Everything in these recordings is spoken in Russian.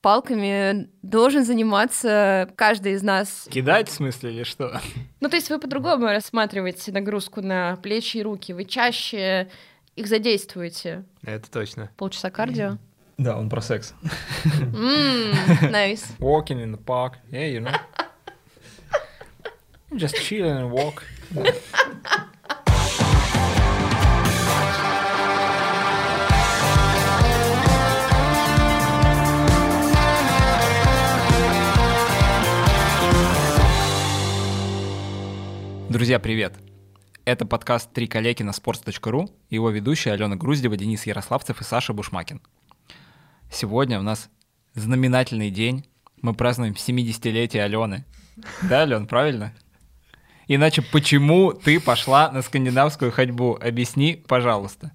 Палками должен заниматься каждый из нас. Кидать в смысле или что? Ну, то есть вы по-другому рассматриваете нагрузку на плечи и руки. Вы чаще их задействуете. Это точно. Полчаса кардио. Да, он про секс. Nice. Walking in the park. Yeah, you know. Just chilling and walk. Друзья, привет! Это подкаст «Три коллеги» на sports.ru его ведущие Алена Груздева, Денис Ярославцев и Саша Бушмакин. Сегодня у нас знаменательный день. Мы празднуем 70-летие Алены. Да, Ален, правильно? Иначе почему ты пошла на скандинавскую ходьбу? Объясни, пожалуйста.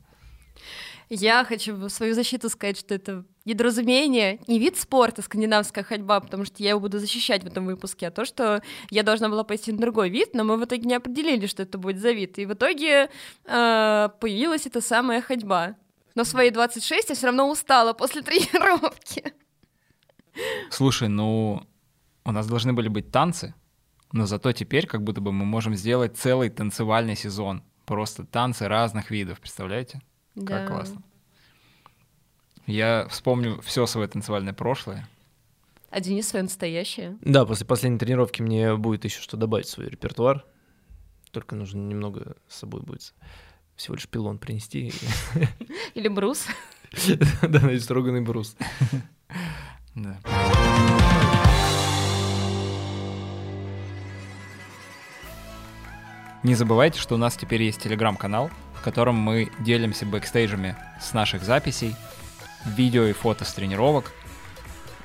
Я хочу в свою защиту сказать, что это недоразумение, не вид спорта скандинавская ходьба, потому что я его буду защищать в этом выпуске, а то, что я должна была пойти на другой вид, но мы в итоге не определили, что это будет за вид. И в итоге э, появилась эта самая ходьба. Но в свои 26 я все равно устала после тренировки. Слушай, ну у нас должны были быть танцы, но зато теперь как будто бы мы можем сделать целый танцевальный сезон. Просто танцы разных видов, представляете? Да. Как классно. Я вспомню все свое танцевальное прошлое. А Денис свое настоящее. Да, после последней тренировки мне будет еще что добавить в свой репертуар. Только нужно немного с собой будет всего лишь пилон принести. Или брус. Да, значит, строганный брус. Да. Не забывайте, что у нас теперь есть телеграм-канал, в котором мы делимся бэкстейджами с наших записей, видео и фото с тренировок,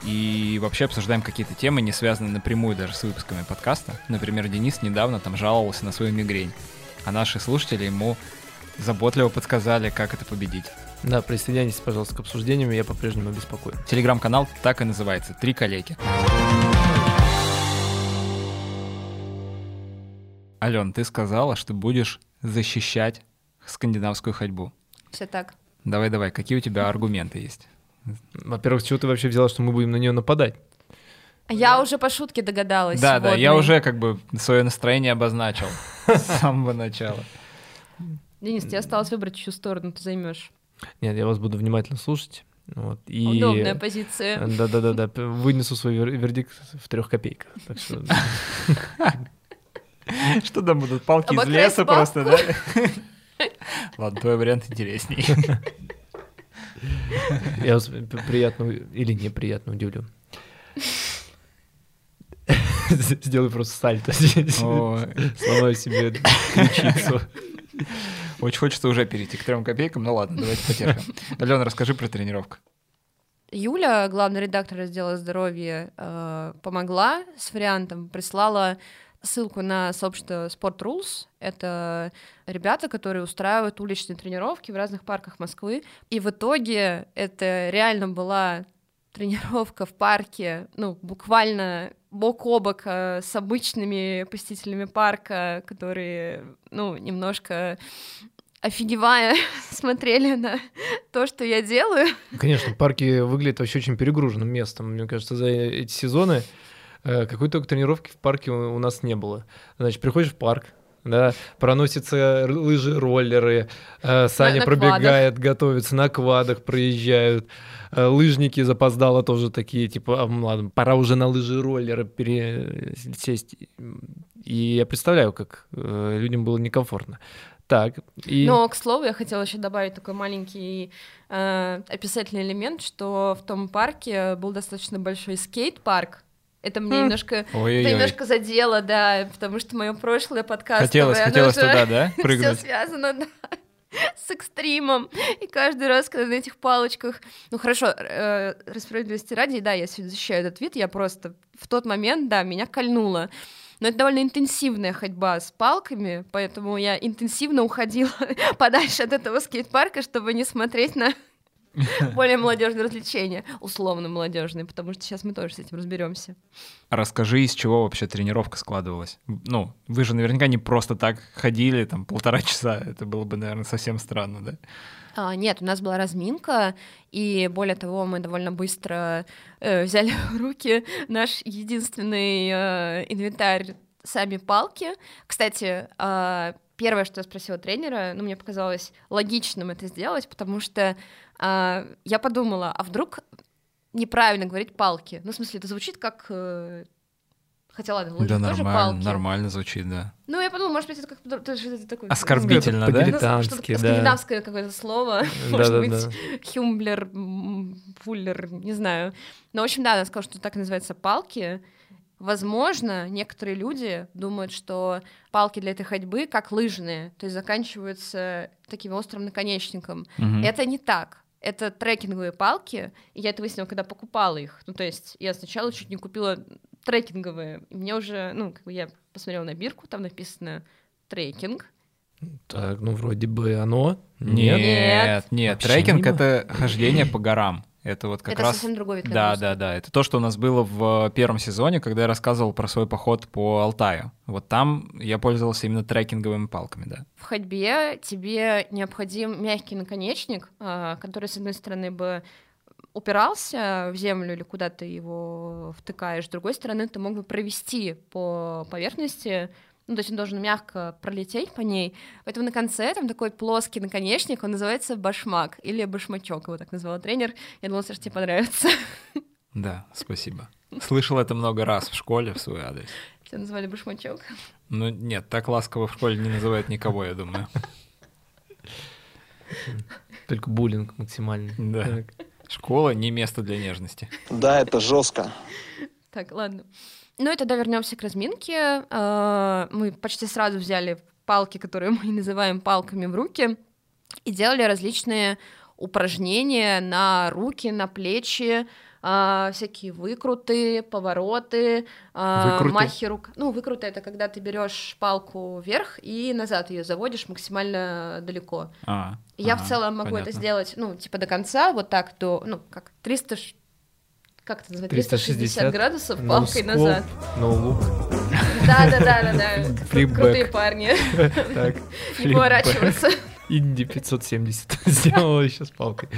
и вообще обсуждаем какие-то темы, не связанные напрямую даже с выпусками подкаста. Например, Денис недавно там жаловался на свою мигрень, а наши слушатели ему заботливо подсказали, как это победить. Да, присоединяйтесь, пожалуйста, к обсуждениям, я по-прежнему обеспокоен. Телеграм-канал так и называется «Три коллеги». Ален, ты сказала, что будешь защищать скандинавскую ходьбу. Все так. Давай-давай, какие у тебя аргументы есть? Во-первых, с чего ты вообще взяла, что мы будем на нее нападать? Я уже по шутке догадалась. Да, да, я уже как бы свое настроение обозначил с самого начала. Денис, тебе осталось выбрать, чью сторону ты займешь. Нет, я вас буду внимательно слушать. Вот, и... Удобная позиция. Да-да-да, вынесу свой вер- вердикт в трех копейках. Так что Что там будут, палки из леса просто, да? Ладно, твой вариант интересней. я вас приятно или неприятно удивлю. Сделаю просто сальто Сломаю себе ключицу. Очень хочется уже перейти к трем копейкам, ну ладно, давайте потерпим. Алена, расскажи про тренировку. Юля, главный редактор раздела здоровья, э, помогла с вариантом, прислала ссылку на сообщество Sport Rules. Это ребята, которые устраивают уличные тренировки в разных парках Москвы. И в итоге это реально была тренировка в парке, ну, буквально бок о бок э, с обычными посетителями парка, которые, ну, немножко офигевая смотрели на то, что я делаю. Конечно, парки выглядят вообще очень перегруженным местом. Мне кажется, за эти сезоны какой только тренировки в парке у нас не было. Значит, приходишь в парк, да, проносятся лыжи, роллеры, э, Саня на пробегает, готовится, на квадах проезжают, э, лыжники запоздало тоже такие, типа, «А, м, ладно, пора уже на лыжи, роллеры пересесть. И я представляю, как э, людям было некомфортно. Так, и... Но, к слову, я хотела еще добавить такой маленький э, описательный элемент, что в том парке был достаточно большой скейт-парк. Это мне Хм. немножко, это Ой-ой-ой. немножко задело, да, потому что мое прошлое подкастовое, Хотелось, хотелось туда, да, всё прыгнуть? связано, да, с экстримом. И каждый раз, когда на этих палочках... Ну хорошо, э, справедливости ради, да, я сегодня защищаю этот вид, я просто в тот момент, да, меня кольнуло. Но это довольно интенсивная ходьба с палками, поэтому я интенсивно уходила подальше от этого скейт-парка, чтобы не смотреть на более молодежные развлечения, условно молодежные, потому что сейчас мы тоже с этим разберемся. Расскажи, из чего вообще тренировка складывалась. Ну, вы же наверняка не просто так ходили, там, полтора часа. Это было бы, наверное, совсем странно, да? А, нет, у нас была разминка, и более того, мы довольно быстро э, взяли в руки наш единственный э, инвентарь сами палки. Кстати, э, первое, что я спросила тренера, ну, мне показалось логичным это сделать, потому что э, я подумала, а вдруг неправильно говорить палки? Ну, в смысле, это звучит как э, Хотя ладно, лыжи Да, тоже нормально, палки. нормально звучит, да. Ну, я подумала, может быть, это как это такое... Оскорбительно, да? Ну, что-то По-дилетантски, да. скандинавское какое-то слово. Может Да-да-да. быть, хюмблер, м, фуллер, не знаю. Но, в общем, да, она сказала, что так и называются палки. Возможно, некоторые люди думают, что палки для этой ходьбы как лыжные, то есть заканчиваются таким острым наконечником. Мгм. Это не так. Это трекинговые палки, и я это выяснила, когда покупала их. Ну, то есть я сначала чуть не купила трекинговые, и мне уже, ну, как бы я посмотрела на бирку, там написано трекинг. Так, ну вроде бы оно. Нет, Нет. нет, Вообще трекинг мимо. это хождение по горам. Это вот как это раз... совсем другой вид Да, нагрузки. да, да. Это то, что у нас было в первом сезоне, когда я рассказывал про свой поход по Алтаю. Вот там я пользовался именно трекинговыми палками, да. В ходьбе тебе необходим мягкий наконечник, а, который, с одной стороны, бы упирался в землю или куда ты его втыкаешь, с другой стороны, ты мог бы провести по поверхности, ну, то есть он должен мягко пролететь по ней. Поэтому на конце там такой плоский наконечник, он называется башмак или башмачок, его так назвал тренер. Я думала, что тебе понравится. Да, спасибо. Слышал это много раз в школе в свой адрес. Тебя назвали башмачок. Ну нет, так ласково в школе не называют никого, я думаю. Только буллинг максимальный. Да. Так. Школа не место для нежности. Да, это жестко. Так, ладно. Ну и тогда вернемся к разминке. А, Мы почти сразу взяли палки, которые мы называем палками в руки, и делали различные упражнения на руки, на плечи, а, всякие выкруты, повороты, а, Выкруты? махи рук. Ну, выкруты это когда ты берешь палку вверх и назад ее заводишь максимально далеко. А, Я ага, в целом могу это понятно. сделать, ну, типа до конца, вот так до, ну, как 300, ш- как это называется, 360, 360 градусов No палкой назад. no look. Да, да, да, да, да. Крутые парни. Так, Не поворачиваться. Инди 570 сделала сейчас палкой.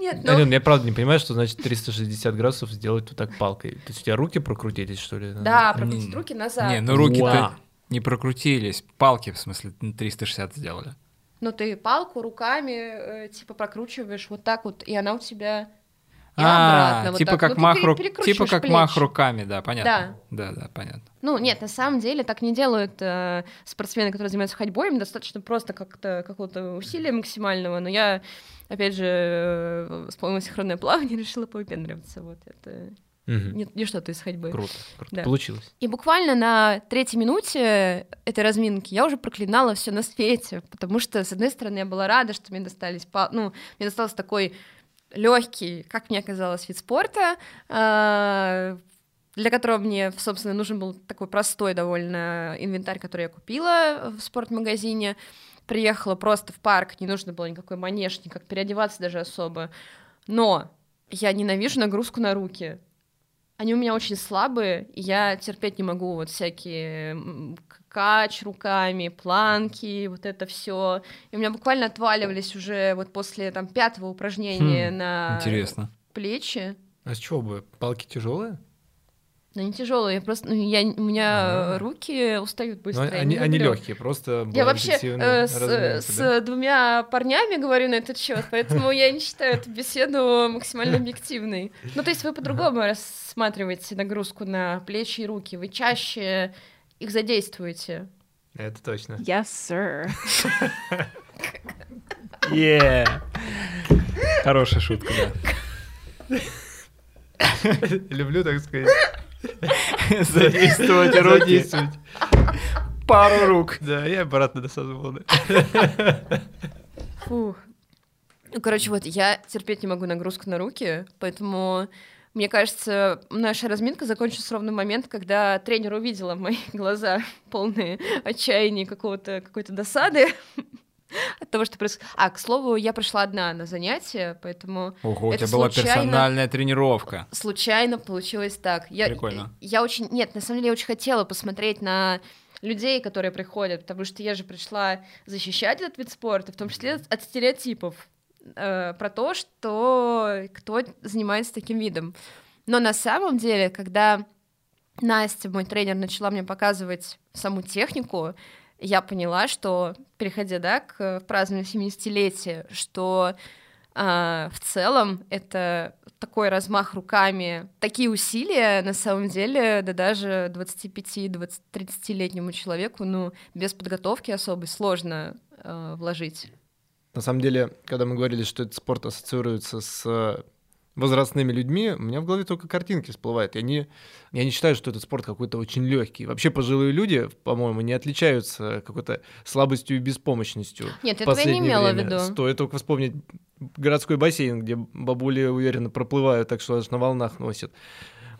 Нет, ну, Ален, я правда не понимаю, что значит 360 градусов сделать вот так палкой. То есть у тебя руки прокрутились, что ли? да, прокрутить руки назад. Не, ну руки-то не прокрутились. Палки, в смысле, на 360 сделали. Ну, ты палку руками, э, типа, прокручиваешь вот так вот, и она у тебя и А, обратно. вот типа так. как Ну, мах перекручиваешь типа как мах руками, да, понятно. Да, да, понятно. Ну, нет, на самом деле так не делают э, спортсмены, которые занимаются ходьбой, им достаточно просто как-то какого-то усилия максимального, но я, опять же, э, вспомнила синхронное плавание, решила повыпендриваться, вот это Мгм. не, не что-то из ходьбы. Круто, круто. Да. Получилось. И буквально на третьей минуте этой разминки я уже проклинала все на свете, потому что, с одной стороны, я была рада, что мне достались, ну, мне достался такой легкий, как мне казалось, вид спорта, а, для которого мне, собственно, нужен был такой простой довольно инвентарь, который я купила в спортмагазине. Приехала просто в парк, не нужно было никакой манеж, никак переодеваться даже особо. Но я ненавижу нагрузку на руки. Они у меня очень слабые, и я терпеть не могу вот всякие м, кач руками, планки, вот это все. И у меня буквально отваливались уже вот после там пятого упражнения Хм, на Интересно. плечи. А с чего бы? Палки тяжелые? Но не тяжелые, я просто, ну, я, у меня А. руки устают Ну, быстро. я они, они легкие, просто Я вообще э, с, с да? двумя парнями говорю на этот счет, поэтому я не считаю эту беседу максимально объективной. Ну, то есть вы по-другому рассматриваете нагрузку на плечи и руки, вы чаще их задействуете. Это точно. Yes, sir. Yeah. Хорошая шутка, да. Люблю, так сказать. Задействовать руки. Пару рук. Да, я обратно досаживал. да. Фух. Ну, короче, вот я терпеть не могу нагрузку на руки, поэтому мне кажется, наша разминка закончилась ровно в момент, когда тренер увидела мои глаза полные отчаяния какого-то какой-то досады от того, что происходит. А, к слову, я пришла одна на занятие, поэтому Ого, у Это тебя была случайно- персональная тренировка. случайно получилось так. Я, Прикольно. Я очень... Нет, на самом деле я очень хотела посмотреть на людей, которые приходят, потому что я же пришла защищать этот вид спорта, в том числе от стереотипов э, про то, что кто занимается таким видом. Но на самом деле, когда Настя, мой тренер, начала мне показывать саму технику, я поняла, что, переходя да, к празднованию 70-летия, что а, в целом это такой размах руками, такие усилия, на самом деле, да даже 25-30-летнему человеку, ну, без подготовки особой сложно э, вложить. На самом деле, когда мы говорили, что этот спорт ассоциируется с возрастными людьми, у меня в голове только картинки всплывают. Я не, я не считаю, что этот спорт какой-то очень легкий. Вообще пожилые люди, по-моему, не отличаются какой-то слабостью и беспомощностью. Нет, этого я не имела время. в виду. Стоит только вспомнить городской бассейн, где бабули уверенно проплывают, так что аж на волнах носят.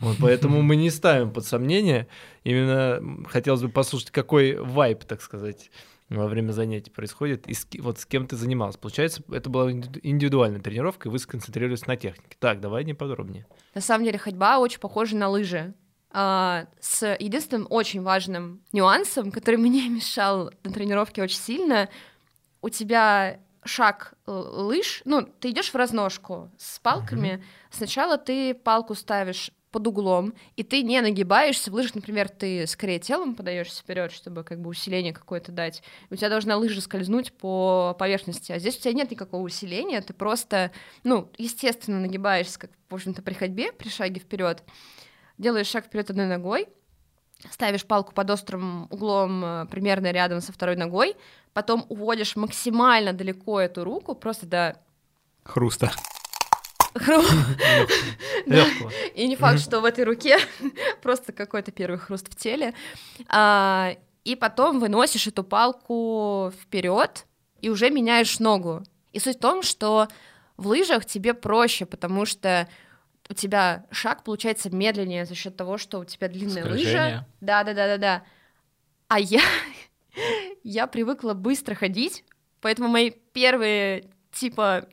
Вот, поэтому мы не ставим под сомнение. Именно хотелось бы послушать, какой вайп, так сказать, во время занятий происходит, и с, вот с кем ты занимался. Получается, это была индивидуальная тренировка, и вы сконцентрировались на технике. Так, давай не подробнее. На самом деле ходьба очень похожа на лыжи. А, с единственным очень важным нюансом, который мне мешал на тренировке очень сильно, у тебя шаг э, лыж, ну, ты идешь в разножку с палками, uh-huh. сначала ты палку ставишь под углом, и ты не нагибаешься. В лыжах, например, ты скорее телом подаешься вперед, чтобы как бы усиление какое-то дать. И у тебя должна лыжа скользнуть по поверхности. А здесь у тебя нет никакого усиления, ты просто, ну, естественно, нагибаешься, как, в общем-то, при ходьбе, при шаге вперед, делаешь шаг вперед одной ногой, ставишь палку под острым углом э, примерно рядом со второй ногой, потом уводишь максимально далеко эту руку, просто до... Хруста. И не факт, что в этой руке просто какой-то первый хруст в теле. А, и потом выносишь эту палку вперед и уже меняешь ногу. И суть в том, что в лыжах тебе проще, потому что у тебя шаг получается медленнее за счет того, что у тебя длинная лыжа. Да, да, да, да, да. А я, я привыкла быстро ходить, поэтому мои первые типа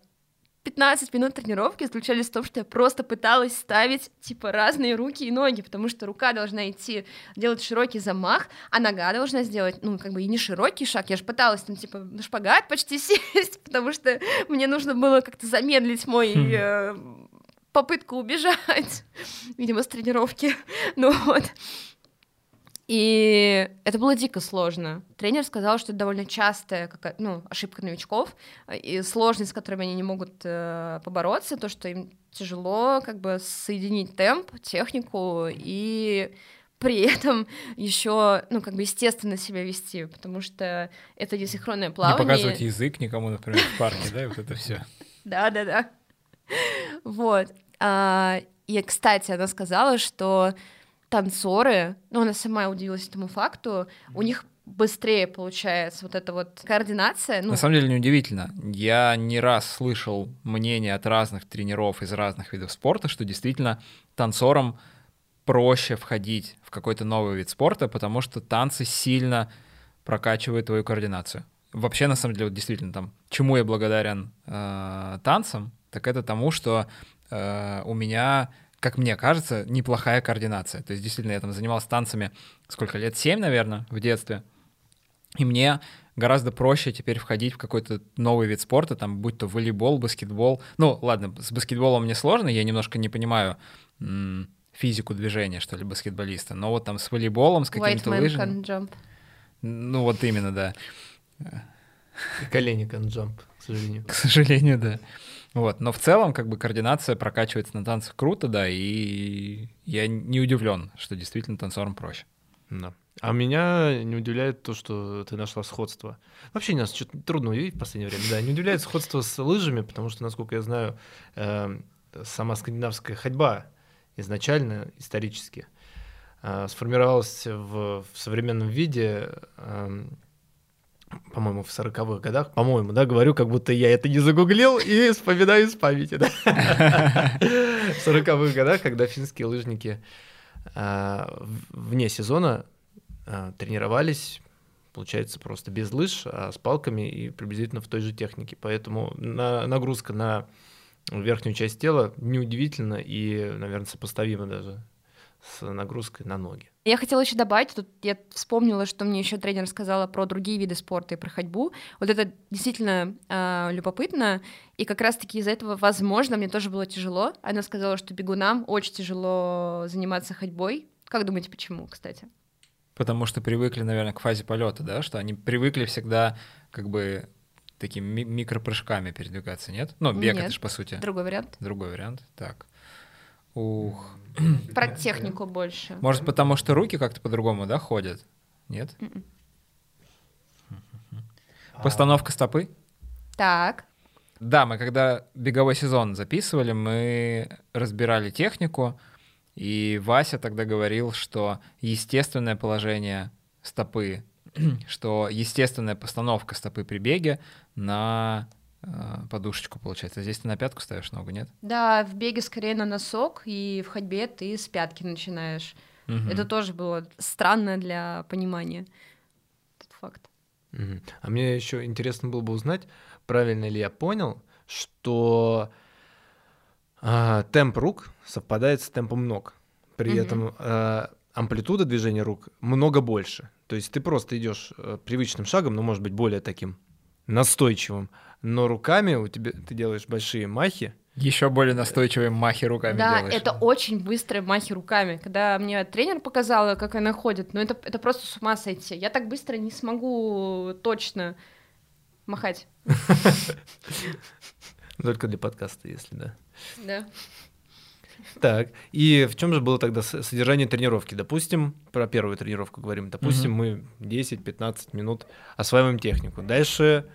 15 минут тренировки заключались в том, что я просто пыталась ставить, типа, разные руки и ноги, потому что рука должна идти, делать широкий замах, а нога должна сделать, ну, как бы и не широкий шаг, я же пыталась там, типа, на шпагат почти сесть, потому что мне нужно было как-то замедлить мой хм. э, попытку убежать, видимо, с тренировки, ну вот. И это было дико сложно. Тренер сказал, что это довольно частая какая ну, ошибка новичков, и сложность, с которыми они не могут э, побороться, то, что им тяжело как бы соединить темп, технику и при этом еще, ну, как бы естественно себя вести, потому что это несинхронное плавание. Не показывать язык никому, например, в парке, да, и вот это все. Да, да, да. Вот. А, и, кстати, она сказала, что танцоры, ну, она сама удивилась этому факту, у них быстрее получается вот эта вот координация. Ну... На самом деле неудивительно. Я не раз слышал мнение от разных тренеров из разных видов спорта, что действительно танцорам проще входить в какой-то новый вид спорта, потому что танцы сильно прокачивают твою координацию. Вообще, на самом деле, вот действительно, там, чему я благодарен э, танцам, так это тому, что э, у меня как мне кажется, неплохая координация. То есть, действительно, я там занимался танцами сколько лет? Семь, наверное, в детстве. И мне гораздо проще теперь входить в какой-то новый вид спорта, там, будь то волейбол, баскетбол. Ну, ладно, с баскетболом мне сложно, я немножко не понимаю м- физику движения, что ли, баскетболиста. Но вот там с волейболом, с какими-то лыжами... Jump. Ну, вот именно, да. И колени can jump, к сожалению. К сожалению, да. Вот, но в целом как бы координация прокачивается на танцах круто, да, и я не удивлен, что действительно танцорам проще. Да. А меня не удивляет то, что ты нашла сходство. Вообще нас что-то трудно удивить в последнее время. Да, не удивляет сходство с лыжами, потому что, насколько я знаю, э, сама скандинавская ходьба изначально, исторически, э, сформировалась в, современном виде э, по-моему, в 40-х годах, по-моему, да, говорю, как будто я это не загуглил и вспоминаю из памяти, да. В 40-х годах, когда финские лыжники а, вне сезона а, тренировались, получается, просто без лыж, а с палками и приблизительно в той же технике. Поэтому на, нагрузка на верхнюю часть тела неудивительно и, наверное, сопоставима даже с нагрузкой на ноги. Я хотела еще добавить, тут я вспомнила, что мне еще тренер сказала про другие виды спорта и про ходьбу. Вот это действительно э, любопытно, и как раз-таки из-за этого, возможно, мне тоже было тяжело. Она сказала, что бегунам очень тяжело заниматься ходьбой. Как думаете, почему, кстати? Потому что привыкли, наверное, к фазе полета, да, что они привыкли всегда как бы такими ми- микропрыжками передвигаться, нет? Ну, бег Нет. это же по сути. Другой вариант. Другой вариант. Так. Ух. Про технику больше. Может, потому что руки как-то по-другому, да, ходят? Нет? Мгм. Постановка стопы? Так. Да, мы когда беговой сезон записывали, мы разбирали технику, и Вася тогда говорил, что естественное положение стопы, что естественная постановка стопы при беге на подушечку получается. Здесь ты на пятку ставишь ногу, нет? Да, в беге скорее на носок, и в ходьбе ты с пятки начинаешь. Мгм. Это тоже было странно для понимания. Этот факт. Мгм. А мне еще интересно было бы узнать, правильно ли я понял, что а, темп рук совпадает с темпом ног. При Мгм. этом а, амплитуда движения рук много больше. То есть ты просто идешь э, привычным шагом, но может быть более таким настойчивым, но руками у тебя ты делаешь большие махи. Еще более настойчивые махи руками да, делаешь. это очень быстрые махи руками. Когда мне тренер показала, как она ходит, ну это, это просто с ума сойти. Я так быстро не смогу точно махать. Только для подкаста, если да. Да. Так, и в чем же было тогда содержание тренировки? Допустим, про первую тренировку говорим. Допустим, мы 10-15 минут осваиваем технику. Дальше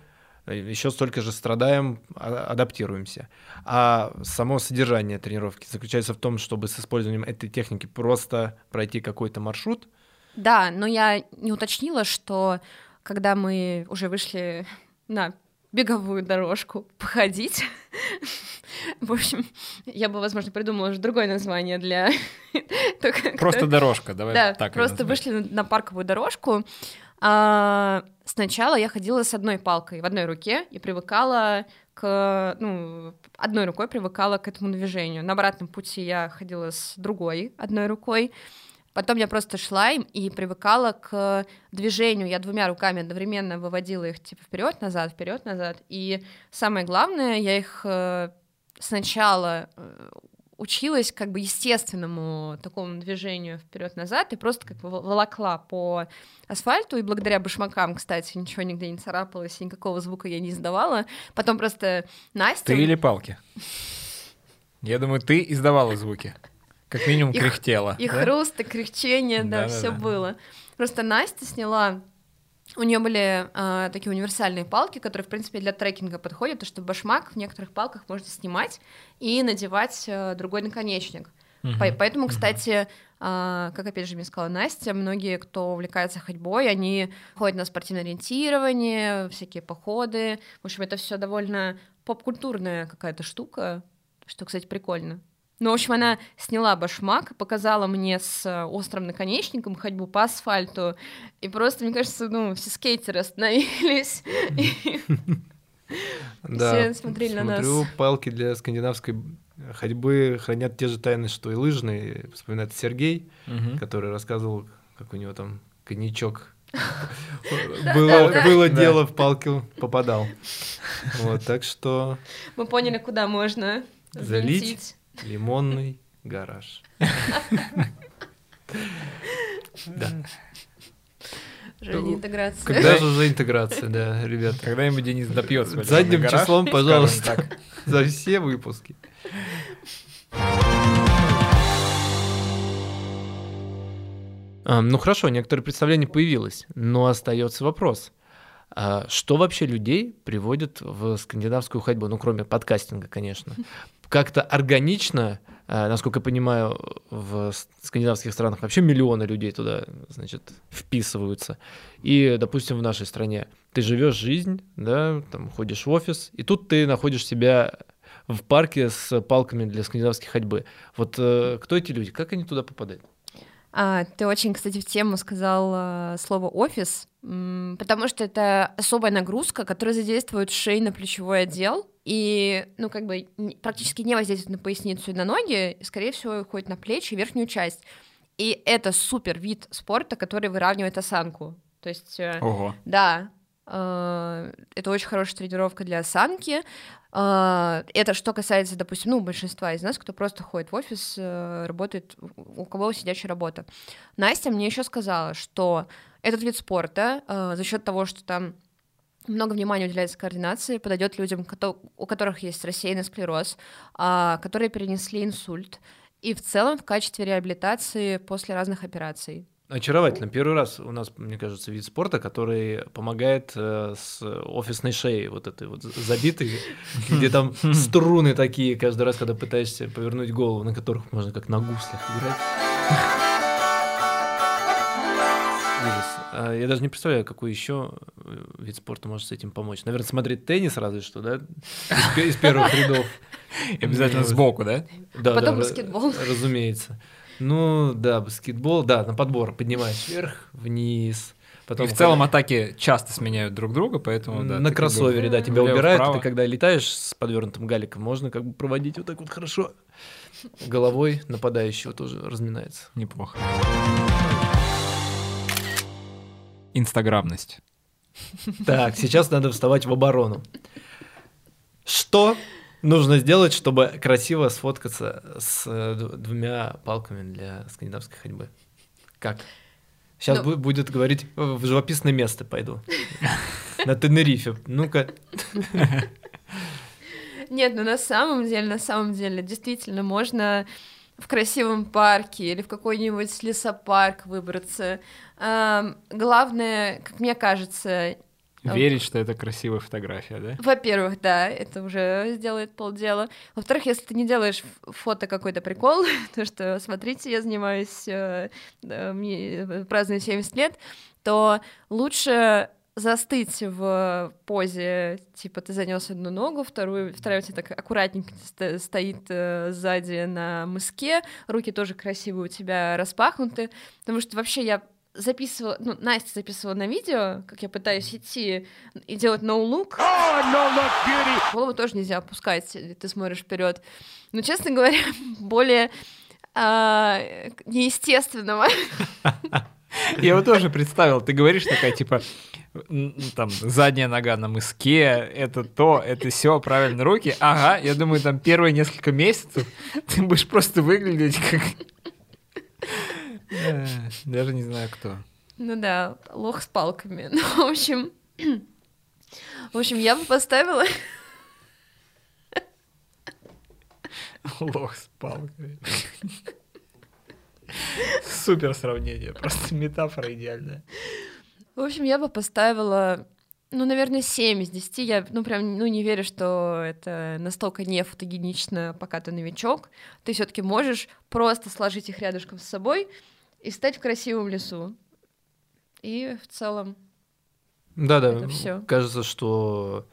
еще столько же страдаем, а- адаптируемся. А само содержание тренировки заключается в том, чтобы с использованием этой техники просто пройти какой-то маршрут. Да, но я не уточнила, что когда мы уже вышли на беговую дорожку походить, в общем, я бы, возможно, придумала уже другое название для... Просто дорожка, давай Да, так просто вышли на парковую дорожку. А, сначала я ходила с одной палкой в одной руке и привыкала к, ну, одной рукой привыкала к этому движению. На обратном пути я ходила с другой одной рукой. Потом я просто шла им и привыкала к движению. Я двумя руками одновременно выводила их типа вперед, назад, вперед, назад. И самое главное, я их э, сначала э, училась как бы естественному такому движению вперед-назад и просто как бы волокла по асфальту, и благодаря башмакам, кстати, ничего нигде не царапалось, и никакого звука я не издавала. Потом просто Настя... Ты или палки? Я думаю, ты издавала звуки. Как минимум кряхтела. И да? хруст, и кряхтение, да, все было. Просто Настя сняла. У нее были а, такие универсальные палки, которые, в принципе, для трекинга подходят, то что башмак в некоторых палках можно снимать и надевать а, другой наконечник. Мгм. По- Поэтому, кстати, а, как опять же мне сказала Настя, многие, кто увлекается ходьбой, они ходят на спортивное ориентирование, всякие походы. В общем, это все довольно поп-культурная какая-то штука, что, кстати, прикольно. Ну, в общем, она сняла башмак, показала мне с э, острым наконечником ходьбу по асфальту, и просто, мне кажется, ну, все скейтеры остановились. и Все смотрели на нас. смотрю, палки для скандинавской ходьбы хранят те же тайны, что и лыжные. Вспоминает Сергей, который рассказывал, как у него там коньячок. Было, было Да. дело, в палку попадал. Вот, так что Мы поняли, куда можно Залить. Лимонный гараж. Да. Женя, интеграция. Когда же уже интеграция, да, ребята? Когда-нибудь Денис допьет свой Задним гараж, числом, пожалуйста. За все выпуски. А, Ну хорошо, некоторое представление появилось, но остается вопрос. А Что вообще людей приводит в скандинавскую ходьбу? Ну, кроме подкастинга, конечно. Как-то органично, а, насколько я понимаю, в скандинавских странах вообще миллионы людей туда, значит, вписываются. И, допустим, в нашей стране ты живешь жизнь, да, там ходишь в офис, и тут ты находишь себя в парке с палками для скандинавской ходьбы. Вот э, кто эти люди? Как они туда попадают? А, ты очень, кстати, в тему сказал а, слово офис, потому что это особая нагрузка, которая задействует шейно-плечевой отдел и, ну, как бы практически не воздействует на поясницу и на ноги, скорее всего, уходит на плечи и верхнюю часть. И это супер вид спорта, который выравнивает осанку. То есть, э, Ого. да, э, это очень хорошая тренировка для осанки. Э, Это что касается, допустим, ну, большинства из нас, кто просто ходит в офис, э, работает, у кого сидячая работа. Настя мне еще сказала, что этот вид спорта э, за счет того, что там много внимания уделяется координации, подойдет людям, у которых есть рассеянный склероз, а, которые перенесли инсульт, и в целом в качестве реабилитации после разных операций. Очаровательно. Первый раз у нас, мне кажется, вид спорта, который помогает э, с офисной шеей вот этой вот забитой, где там струны такие каждый раз, когда пытаешься повернуть голову, на которых можно как на гуслях играть. Ужас. А Я даже не представляю, какой еще э, вид спорта может с этим помочь. Наверное, смотреть теннис разве что, да? Из пе- Из первых рядов. Обязательно сбоку, да? Да, Потом да, баскетбол. ра- Разумеется. Ну, да, баскетбол, да, на подбор поднимаешь вверх, вниз. Потом и в целом атаки часто сменяют друг друга, поэтому да. на кроссовере, да, тебя убирают, вправо. ты когда летаешь с подвернутым галиком, можно как бы проводить вот так вот хорошо. Головой нападающего тоже разминается. Неплохо. Инстаграмность. Так, сейчас надо вставать в оборону. Что нужно сделать, чтобы красиво сфоткаться с э, двумя палками для скандинавской ходьбы? Как? Сейчас Ну- будет говорить, «Э, в живописное место пойду. На Тенерифе. Ну-ка. Нет, ну на самом деле, на самом деле, действительно, можно в красивом парке или в какой-нибудь лесопарк выбраться. Главное, как мне кажется, Верить, что это красивая фотография, да? Во-первых, да, это уже сделает полдела. Во-вторых, если ты не делаешь фото какой-то прикол, то что, смотрите, я занимаюсь, э, э, мне э, праздную 70 лет, то лучше застыть в позе, типа ты занес одну ногу, вторую, вторая у тебя так аккуратненько сто- стоит э, сзади на мыске, руки тоже красиво у тебя распахнуты, потому что вообще я записывала, ну, Настя записывала на видео, как я пытаюсь идти и делать no-look. Голову тоже нельзя опускать, если ты смотришь вперед. Но, честно говоря, более а, неестественного. Я его тоже представил. Ты говоришь такая, типа, там, задняя нога на мыске, это то, это все, правильно, руки. Ага, я думаю, там первые несколько месяцев ты будешь просто выглядеть как... Даже не знаю кто. Ну да, лох с палками. Ну, в общем... В общем, я бы поставила... Лох с палкой. Супер сравнение, просто метафора идеальная. В общем, я бы поставила, ну, наверное, 7 из 10. Я, ну, прям, ну, не верю, что это настолько не фотогенично, пока ты новичок. Ты все таки можешь просто сложить их рядышком с собой и стать в красивом лесу. И в целом... Да-да, Это всё. кажется, что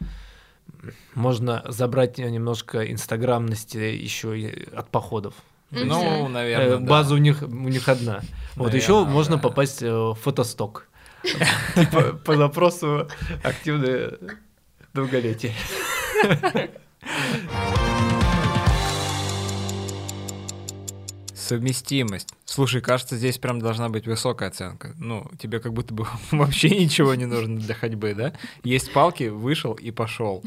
можно забрать немножко инстаграмности еще и от походов. Ну, э, наверное, да. База у них, у них одна. Вот еще можно да. попасть э, в фотосток. Типа по запросу активное долголетие. Совместимость. Слушай, кажется, здесь прям должна быть высокая оценка. Ну, тебе как будто бы вообще ничего не нужно для ходьбы, да? Есть палки, вышел и пошел.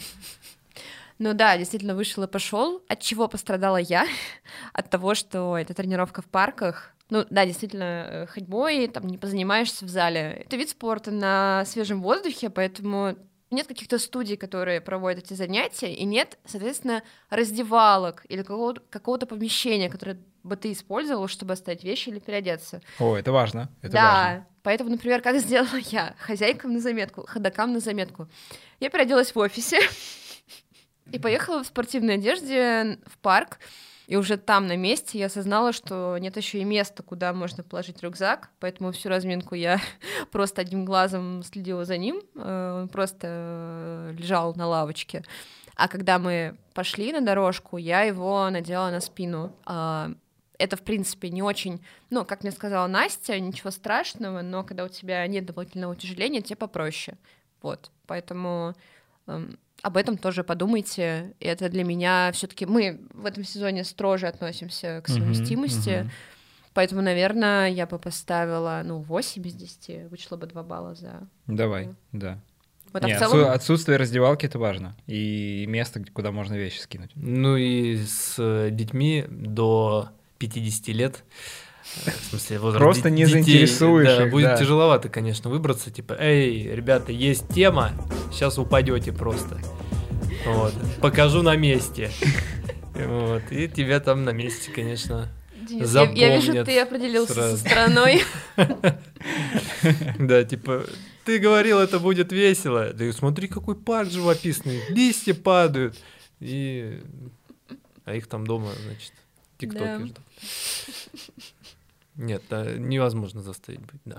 Ну да, действительно вышел и пошел. От чего пострадала я? От того, что это тренировка в парках. Ну да, действительно, э, ходьбой там не позанимаешься в зале. Это вид спорта на свежем воздухе, поэтому нет каких-то студий, которые проводят эти занятия, и нет, соответственно, раздевалок или какого-то, какого-то помещения, которое бы ты использовал, чтобы оставить вещи или переодеться. О, это важно. Это да, важно. поэтому, например, как сделала я, хозяйкам на заметку, ходокам на заметку. Я переоделась в офисе и поехала в спортивной одежде в парк, и уже там на месте я осознала, что нет еще и места, куда можно положить рюкзак, поэтому всю разминку я просто одним глазом следила за ним, э, он просто э, лежал на лавочке. А когда мы пошли на дорожку, я его надела на спину. А, Это, в принципе, не очень, ну, как мне сказала Настя, ничего страшного, но когда у тебя нет дополнительного утяжеления, тебе попроще. Вот, поэтому эм, об этом тоже подумайте. И это для меня все-таки мы в этом сезоне строже относимся к совместимости, мгм. Поэтому, наверное, я бы поставила, ну, 8 из 10, вычла бы 2 балла за... Давай, да. Вот, а Не, в целом... отсу- отсутствие раздевалки это важно. И место, куда можно вещи скинуть. Ну и с э, детьми до 50 лет, в смысле, возраст Просто не детей, заинтересуешь да, их, будет да. тяжеловато, конечно, выбраться, типа, эй, ребята, есть тема, сейчас упадете просто. Вот. Покажу на месте. Вот. И тебя там на месте, конечно. Денис, я, я вижу, ты определился сразу. со страной. Да, типа, ты говорил, это будет весело. Да и смотри, какой парк живописный, листья падают. И... А их там дома, значит, тиктоки Да. ждут. Нет, да, невозможно заставить быть, да.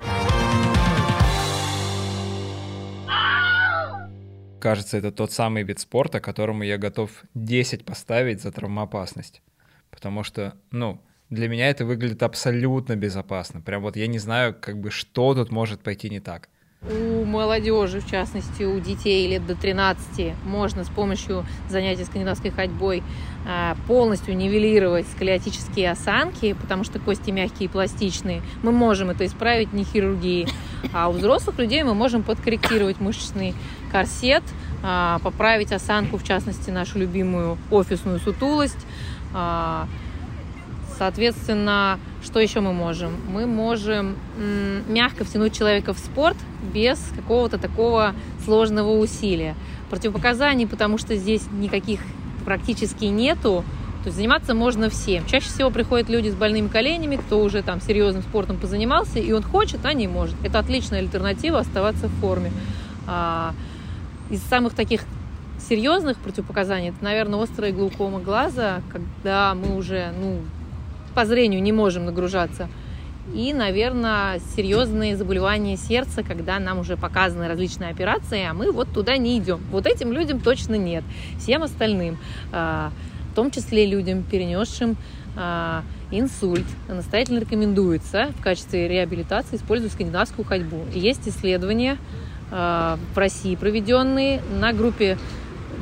Кажется, это тот самый вид спорта, которому я готов 10 поставить за травмоопасность. Потому что, ну, для меня это выглядит абсолютно безопасно. Прям вот я не знаю, как бы, что тут может пойти не так. У молодежи, в частности, у детей лет до 13, можно с помощью занятий скандинавской ходьбой а, полностью нивелировать сколиотические осанки, потому что кости мягкие и пластичные. Мы можем это исправить не хирургией. А у взрослых людей мы можем подкорректировать мышечный корсет, а, поправить осанку, в частности, нашу любимую офисную сутулость, а, Соответственно, что еще мы можем? Мы можем мягко втянуть человека в спорт без какого-то такого сложного усилия. Противопоказаний, потому что здесь никаких практически нету. То есть заниматься можно всем. Чаще всего приходят люди с больными коленями, кто уже там серьезным спортом позанимался, и он хочет, а не может. Это отличная альтернатива оставаться в форме. А, из самых таких серьезных противопоказаний, это, наверное, острая глаукома глаза, когда мы уже, ну, по зрению не можем нагружаться. И, наверное, серьезные заболевания сердца, когда нам уже показаны различные операции, а мы вот туда не идем. Вот этим людям точно нет. Всем остальным, а, в том числе людям, перенесшим а, инсульт, настоятельно рекомендуется в качестве реабилитации использовать скандинавскую ходьбу. Есть исследования а, в России проведенные на группе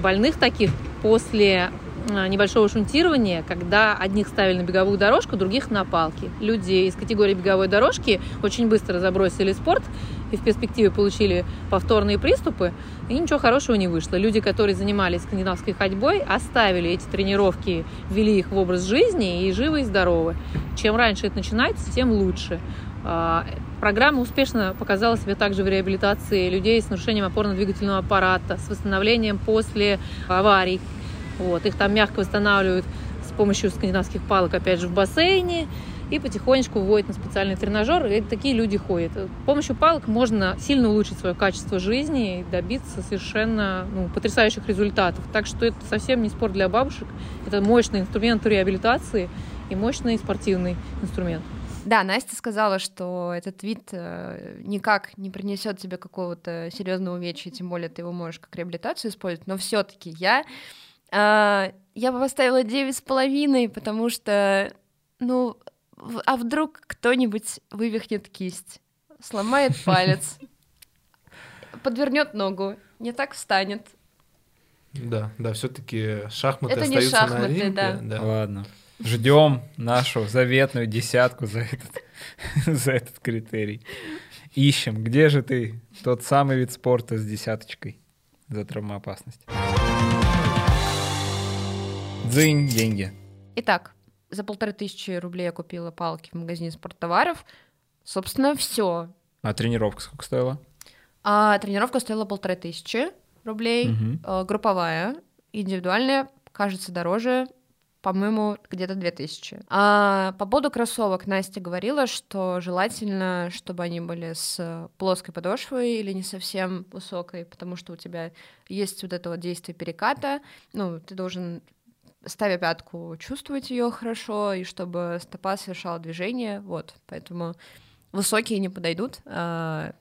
больных таких после небольшого шунтирования, когда одних ставили на беговую дорожку, других на палки. Люди из категории беговой дорожки очень быстро забросили спорт и в перспективе получили повторные приступы, и ничего хорошего не вышло. Люди, которые занимались скандинавской ходьбой, оставили эти тренировки, ввели их в образ жизни и живы и здоровы. Чем раньше это начинается, тем лучше. А, Программа успешно показала себя также в реабилитации людей с нарушением опорно-двигательного аппарата, с восстановлением после аварий. Вот, их там мягко восстанавливают с помощью скандинавских палок, опять же, в бассейне, и потихонечку вводят на специальный тренажер, и такие люди ходят. С помощью палок можно сильно улучшить свое качество жизни и добиться совершенно ну, потрясающих результатов. Так что это совсем не спорт для бабушек, это мощный инструмент реабилитации и мощный спортивный инструмент. Да, Настя сказала, что этот вид э, никак не принесет тебе какого-то серьезного увечья, тем более ты его можешь как реабилитацию использовать, но все-таки я, э, я бы поставила девять с половиной, потому что, ну, а вдруг кто-нибудь вывихнет кисть, сломает палец, подвернет ногу, не так встанет. Да, да, все-таки шахматы Это не остаются шахматы, на ринге. да. да. Ладно. Ждем нашу заветную десятку за этот, за этот критерий. Ищем, где же ты, тот самый вид спорта с десяточкой за травмоопасность. Дзынь, деньги. Итак, за полторы тысячи рублей я купила палки в магазине спорттоваров. Собственно, все. А тренировка сколько стоила? А тренировка стоила полторы тысячи рублей. Мгм. Э, групповая, индивидуальная, кажется, дороже, по-моему, где-то две тысячи. А по поводу кроссовок Настя говорила, что желательно, чтобы они были с плоской подошвой или не совсем высокой, потому что у тебя есть вот это вот действие переката. Ну, ты должен ставя пятку, чувствовать ее хорошо, и чтобы стопа совершала движение, вот, поэтому высокие не подойдут, а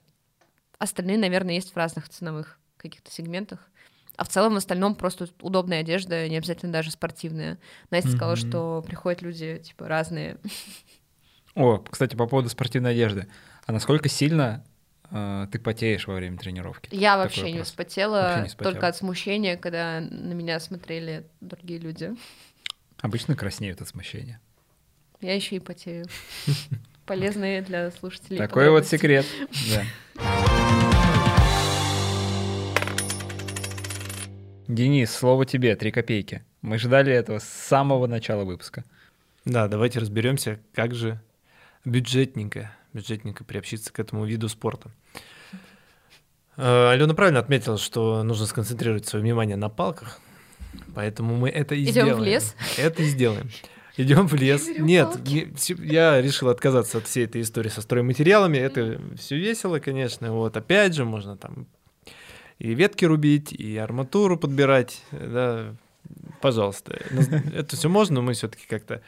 остальные, наверное, есть в разных ценовых каких-то сегментах. А в целом, в остальном просто удобная одежда, не обязательно даже спортивная. Настя сказала, Мгм. что приходят люди, типа, разные. О, кстати, по поводу спортивной одежды. А насколько сильно ты потеешь во время тренировки? Я вообще не Вообще не вспотела. только от смущения, когда на меня смотрели другие люди. Обычно краснеют от смущения. Я еще и потею. Полезные для слушателей. Такой вот секрет. Денис, слово тебе, три копейки. Мы ждали этого с самого начала выпуска. Да, давайте разберемся, как же бюджетненько, бюджетненько приобщиться к этому виду спорта. Э, Алена правильно отметила, что нужно сконцентрировать свое внимание на палках, поэтому мы это и Идем в сделаем. лес? Это и сделаем. Идем в лес. Нет, не- я решил отказаться от всей этой истории со стройматериалами. Это все весело, конечно. Вот опять же можно там и ветки рубить, и арматуру подбирать. Да, пожалуйста. Это все можно, но мы все-таки как-то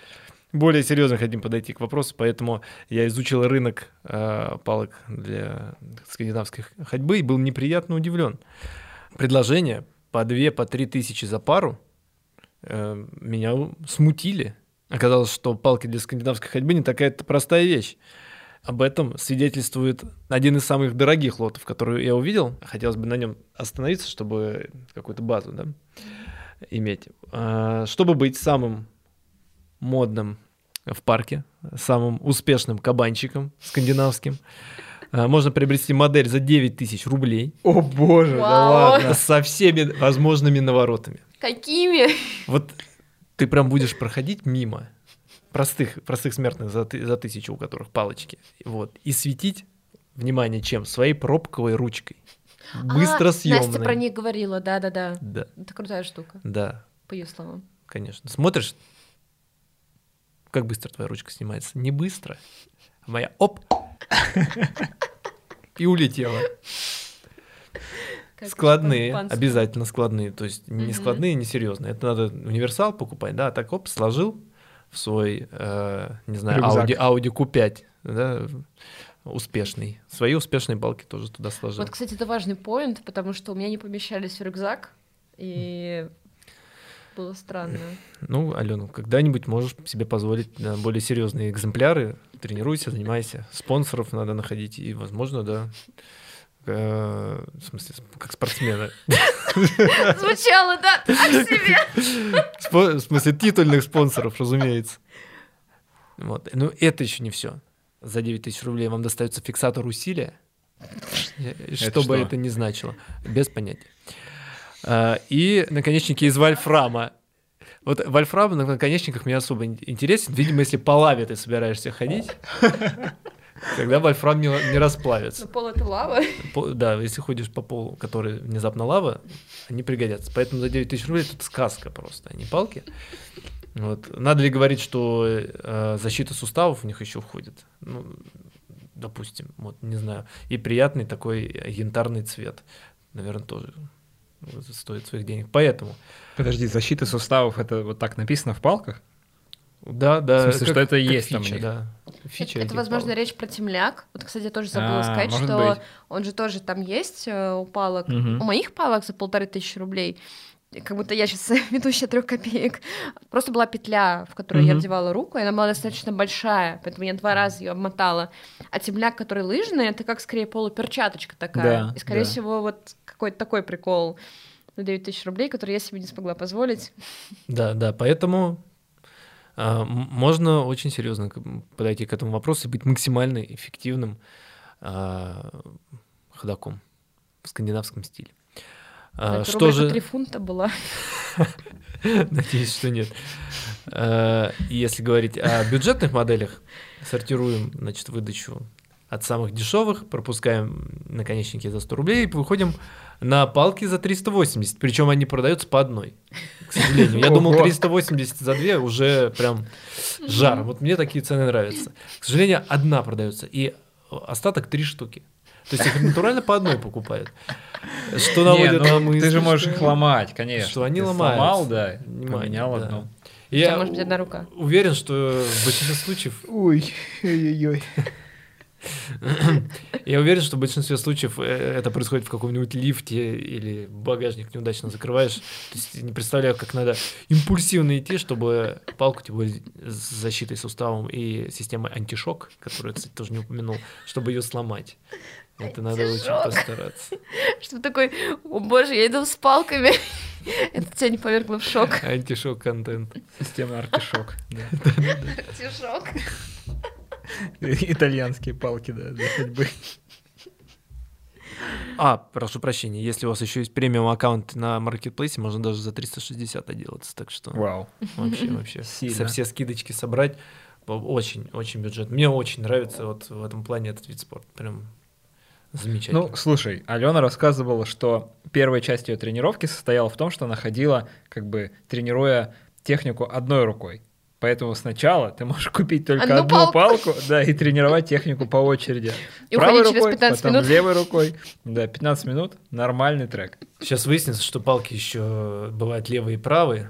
более серьезно хотим подойти к вопросу, поэтому я изучил рынок э, палок для скандинавской ходьбы и был неприятно удивлен. Предложения по 2 по 3 тысячи за пару э, меня смутили. Оказалось, что палки для скандинавской ходьбы не такая-то простая вещь. Об этом свидетельствует один из самых дорогих лотов, который я увидел. Хотелось бы на нем остановиться, чтобы какую-то базу да, иметь. А, Чтобы быть самым модным в парке, самым успешным кабанчиком скандинавским, а, можно приобрести модель за 9 тысяч рублей О боже, Вау. со всеми возможными наворотами. Какими? Вот ты прям будешь проходить мимо простых, простых смертных за, за тысячу, у которых палочки, вот, и светить, внимание, чем? Своей пробковой ручкой. Быстро А, съемной. Настя про них говорила, да-да-да. Да, Это крутая штука, да, по ее словам. конечно. Смотришь, как быстро твоя ручка снимается? Не быстро. А моя оп! И улетела. Как Складные, обязательно складные. То есть не складные, не серьезные. Это надо универсал покупать, да, так оп, сложил в свой, э, не знаю. Audi, Audi Q5, да, успешный. Свои успешные балки тоже туда сложил. Вот, кстати, это важный поинт, потому что у меня не помещались в рюкзак, и было странно. Ну, Алена, когда-нибудь можешь себе позволить да, более серьезные экземпляры. Тренируйся, занимайся. Спонсоров надо находить. И, возможно, да, э, в смысле, как спортсмена. Звучало, да, так себе. Спо- В смысле, титульных спонсоров, разумеется. Вот. Но это еще не все. За 9 тысяч рублей вам достается фиксатор усилия. Что бы это ни значило. Без понятия. А, И наконечники из вольфрама. Вот вольфрам на наконечниках мне особо ин- интересен. Видимо, если по лаве ты собираешься ходить, тогда вольфрам не, не расплавится. Но пол это лава. По- Да, если ходишь по полу, который внезапно лава, они пригодятся. Поэтому за 9 тысяч рублей тут сказка просто, а не палки. Вот. Надо ли говорить, что э, защита суставов в них еще входит? Ну, допустим, вот, не знаю. И приятный такой янтарный цвет. Наверное, тоже стоит своих денег. Поэтому, Подожди, защита суставов, это вот так написано в палках? да, да. В смысле, что это есть там у фича, них? да. Фича Это, это, возможно, палок. речь про темляк. Вот, кстати, я тоже забыла А, сказать, что быть. он же тоже там есть э, у палок. Мгм. У моих палок за полторы тысячи рублей. Как будто я сейчас ведущая трех копеек. Просто была петля, в которую я Мгм. вдевала руку, и она была достаточно большая, поэтому я два раза ее обмотала. А темляк, который лыжный, это как скорее полуперчаточка такая. Да, и, скорее да. всего, вот какой-то такой прикол на 9 тысяч рублей, который я себе не смогла позволить. Да, да, поэтому м- можно очень серьезно подойти к этому вопросу и быть максимально эффективным а, ходаком в скандинавском стиле. А, Это что же, три фунта была. надеюсь, что нет. И Если говорить о бюджетных моделях, сортируем, значит, выдачу от самых дешевых, пропускаем наконечники за 100 рублей и выходим на палки за 380. Причем они продаются по одной, к сожалению. Я думал, Ого. 380 за две уже прям жар. Вот мне такие цены нравятся. К сожалению, одна продается, и остаток три штуки. То есть их натурально по одной покупают. Что наводит ну, на мысль, ты же можешь их ломать, конечно. что они Ты ломаются. Сломал, да, поменял одну. Я может быть одна рука. уверен, что в большинстве случаев Ой, ой-ой-ой. Я уверен, что в большинстве случаев э, это происходит в каком-нибудь лифте или багажник неудачно закрываешь. То есть не представляю, как надо импульсивно идти, чтобы палку, тем более с защитой суставом и системой антишок, которую я, кстати, тоже не упомянул, чтобы ее сломать. Это надо очень постараться. Что такой, о боже, я иду с палками. Это тебя не повергло в шок. Антишок контент. Система артишок. да. Антишок. Итальянские палки, да, для ходьбы. А, прошу прощения, если у вас еще есть премиум аккаунт на маркетплейсе, можно даже за 360 отделаться, так что Вау. вообще, вообще. Сильно. Со все скидочки собрать, очень, очень бюджет. Мне очень нравится вот в этом плане этот вид спорта, прям замечательно. Ну, слушай, Алена рассказывала, что первая часть ее тренировки состояла в том, что она ходила, как бы тренируя технику одной рукой. Поэтому сначала ты можешь купить только Одну одну, палку. палку, да, и тренировать технику по очереди. И Правой уходить через рукой, 15 потом минут. левой рукой. Да, 15 минут, нормальный трек. Сейчас выяснится, что палки еще бывают левые и правые,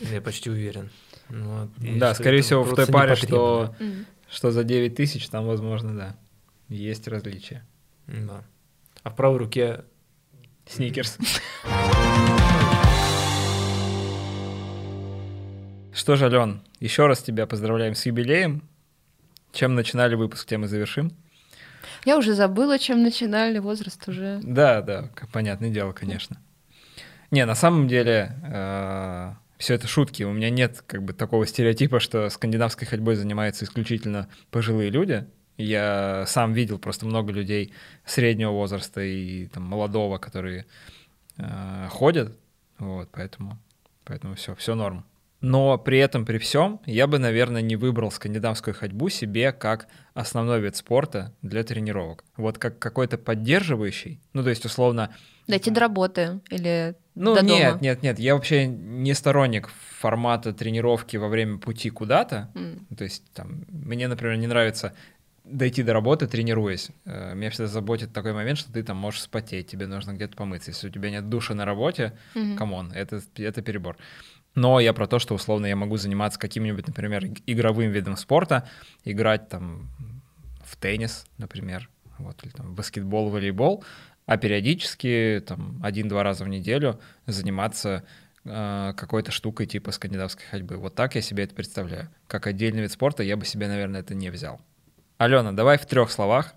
я почти уверен. Вот, и да, скорее всего, в той паре, что, что за 9 тысяч, там, возможно, да, есть различия. Да. А в правой руке Сникерс. Что ж, Ален, еще раз тебя поздравляем с юбилеем. Чем начинали выпуск, тем и завершим. Я уже забыла, чем начинали, возраст уже. Да, да, понятное дело, конечно. Не, на самом деле, все это шутки. У меня нет как бы такого стереотипа, что скандинавской ходьбой занимаются исключительно пожилые люди. Я сам видел просто много людей среднего возраста и там, молодого, которые э, ходят. Вот, поэтому, поэтому все, все норм. Но при этом, при всем, я бы, наверное, не выбрал скандинавскую ходьбу себе как основной вид спорта для тренировок. Вот как какой-то поддерживающий, ну, то есть, условно, Дойти до работы или ну, до нет, дома. нет, нет, я вообще не сторонник формата тренировки во время пути куда-то. М. То есть, там, мне, например, не нравится дойти до работы, тренируясь. Э, Меня всегда заботит такой момент, что ты там можешь спотеть, тебе нужно где-то помыться. Если у тебя нет душа на работе, come on, это, это перебор. Но я про то, что условно я могу заниматься каким-нибудь, например, иг- игровым видом спорта, играть там в теннис, например, вот, или там в баскетбол, волейбол, а периодически там один-два раза в неделю заниматься э, какой-то штукой типа скандинавской ходьбы. Вот так я себе это представляю. Как отдельный вид спорта я бы себе, наверное, это не взял. Алена, давай в трех словах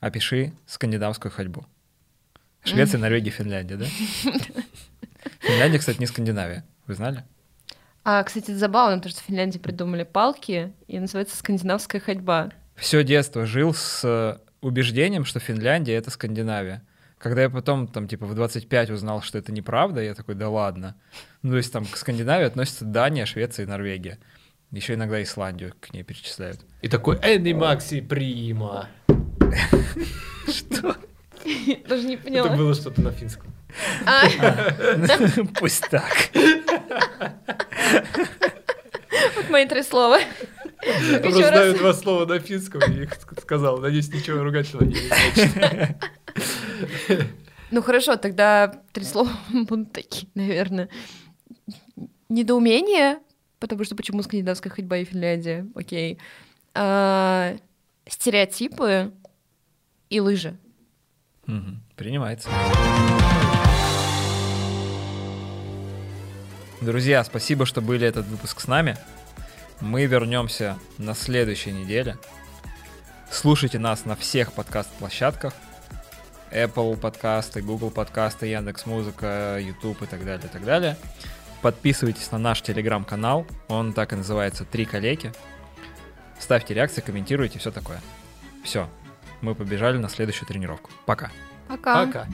опиши скандинавскую ходьбу. Швеция, Норвегия, Финляндия, да? Финляндия, кстати, не Скандинавия. Вы знали? А, кстати, это забавно, потому что в Финляндии придумали палки, и называется скандинавская ходьба. Все детство жил с э, убеждением, что Финляндия — это Скандинавия. Когда я потом, там, типа, в 25 узнал, что это неправда, я такой, да ладно. Ну, то есть там к Скандинавии относятся Дания, Швеция и Норвегия. Еще иногда Исландию к ней перечисляют. и такой Энни Макси Прима. Даже не Это поняла. было что-то на финском. А, Пусть так. вот мои три слова. Я просто знаю два слова на финском и их ск- сказал. Надеюсь, ничего ругательного не значит. Ну хорошо, тогда три слова будут такие, наверное. Недоумение, потому что почему скандинавская ходьба и Финляндия, окей. А, стереотипы и лыжи. Мгм, Принимается. Друзья, спасибо, что были этот выпуск с нами. Мы вернемся на следующей неделе. Слушайте нас на всех подкаст-площадках. Apple подкасты, Google подкасты, Яндекс Музыка, YouTube и так далее, и так далее. Подписывайтесь на наш телеграм-канал, он так и называется «Три коллеги». Ставьте реакции, комментируйте, все такое. Все, мы побежали на следующую тренировку. Пока. Пока. Пока.